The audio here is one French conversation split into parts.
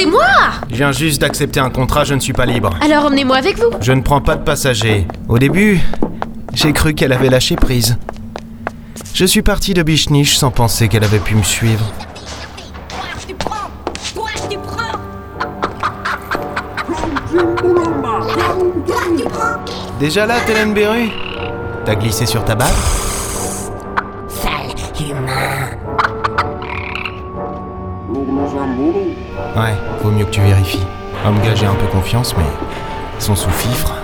attendez-moi Je viens juste d'accepter un contrat, je ne suis pas libre. Alors emmenez-moi avec vous. Je ne prends pas de passagers. Au début, j'ai cru qu'elle avait lâché prise. Je suis parti de Bichniche sans penser qu'elle avait pu me suivre. Déjà là, Télène Beru T'as glissé sur ta barre? Ouais, vaut mieux que tu vérifies. Homme gars, j'ai un peu confiance, mais ils sont sous fifre.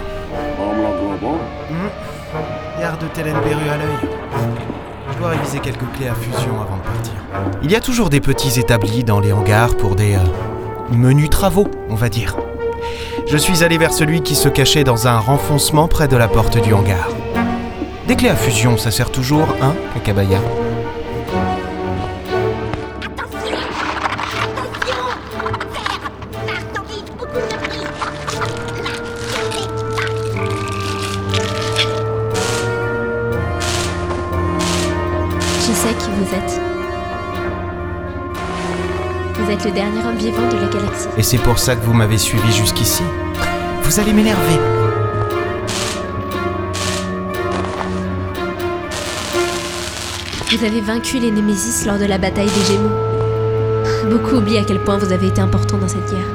Garde Télène Beru à l'œil. Je dois réviser quelques clés à fusion avant de partir. Il y a toujours des petits établis dans les hangars pour des euh, menus travaux, on va dire. Je suis allé vers celui qui se cachait dans un renfoncement près de la porte du hangar. Des clés à fusion, ça sert toujours, hein, Kakabaya? Qui vous êtes. Vous êtes le dernier homme vivant de la galaxie. Et c'est pour ça que vous m'avez suivi jusqu'ici. Vous allez m'énerver. Vous avez vaincu les Némésis lors de la bataille des Gémeaux. Beaucoup oublient à quel point vous avez été important dans cette guerre.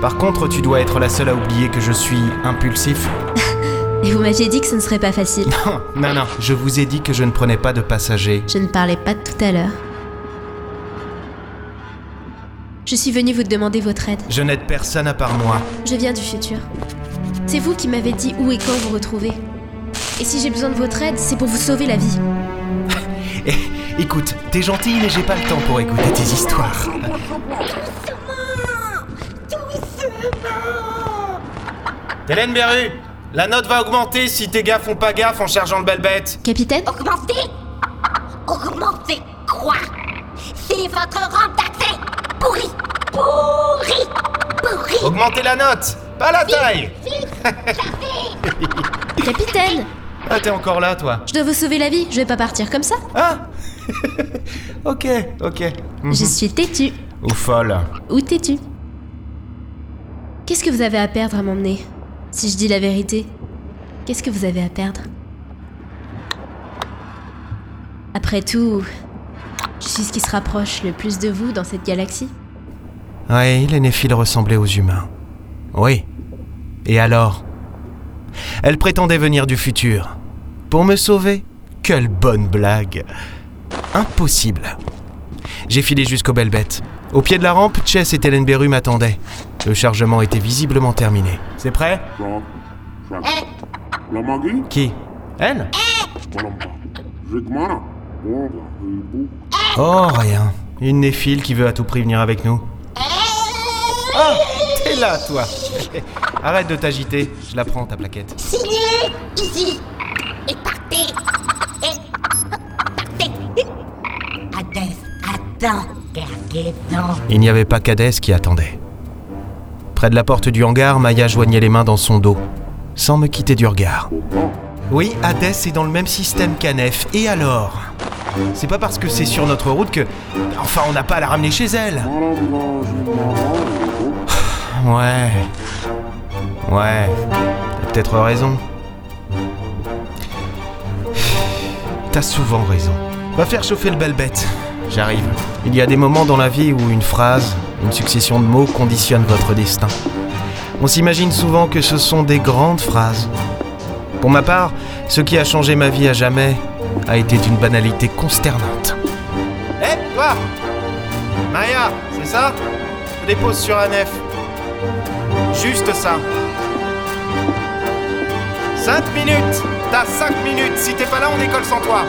Par contre, tu dois être la seule à oublier que je suis impulsif. Et vous m'aviez dit que ce ne serait pas facile. Non, non, non, je vous ai dit que je ne prenais pas de passagers. Je ne parlais pas de tout à l'heure. Je suis venue vous demander votre aide. Je n'aide personne à part moi. Je viens du futur. C'est vous qui m'avez dit où et quand vous retrouver. Et si j'ai besoin de votre aide, c'est pour vous sauver la vie. Eh, écoute, t'es gentille, mais j'ai pas le temps pour écouter tes histoires. Hélène Berru, la note va augmenter si tes gars font pas gaffe en chargeant le belle bête. Capitaine? Augmentez Augmentez quoi? C'est votre rampe d'accès Pourri Pourri Pourri Augmentez la note, pas la taille. Capitaine? Ah, t'es encore là, toi. Je dois vous sauver la vie, je vais pas partir comme ça. Ah Ok, ok. Mhm. Je suis têtue. Ou folle. Ou têtue. Qu'est-ce que vous avez à perdre à m'emmener? Si je dis la vérité, qu'est-ce que vous avez à perdre? Après tout, je suis ce qui se rapproche le plus de vous dans cette galaxie. Oui, les néphiles ressemblaient aux humains. Oui. Et alors? Elle prétendait venir du futur. Pour me sauver? Quelle bonne blague Impossible. J'ai filé jusqu'aux belles bêtes. Au pied de la rampe, Chess et Hélène Beru m'attendaient. Le chargement était visiblement terminé. C'est prêt? Qui? Elle? Oh, rien. Une néphile qui veut à tout prix venir avec nous. Ah T'es là, toi Arrête de t'agiter, je la prends, ta plaquette. Signez ici et partez Il n'y avait pas qu'Hadès qui attendait. Près de la porte du hangar, Maya joignait les mains dans son dos, sans me quitter du regard. Oui, Hadès est dans le même système qu'Anef. Et alors? C'est pas parce que c'est sur notre route que... Enfin, on n'a pas à la ramener chez elle. Ouais. Ouais. T'as peut-être raison. T'as souvent raison. Va faire chauffer le belle bête. J'arrive. Il y a des moments dans la vie où une phrase, une succession de mots conditionne votre destin. On s'imagine souvent que ce sont des grandes phrases. Pour ma part, ce qui a changé ma vie à jamais a été d'une banalité consternante. Hé, toi Maya, c'est ça? Je dépose sur un F. Juste ça. 5 minutes T'as 5 minutes Si t'es pas là, on décolle sans toi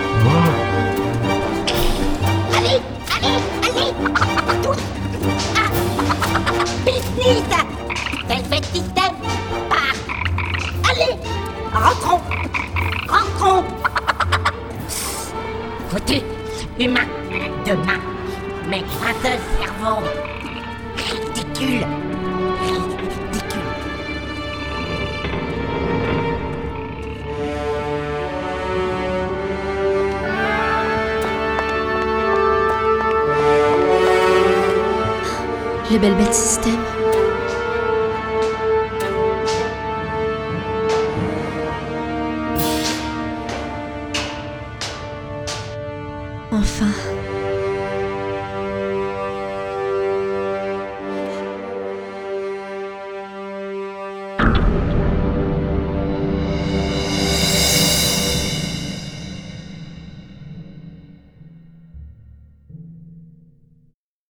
Rentrons. Rentrons. Foutu Humain Demain Mes gratteux cerveaux Ridicule Ridicule Le bel bête système. Enfin.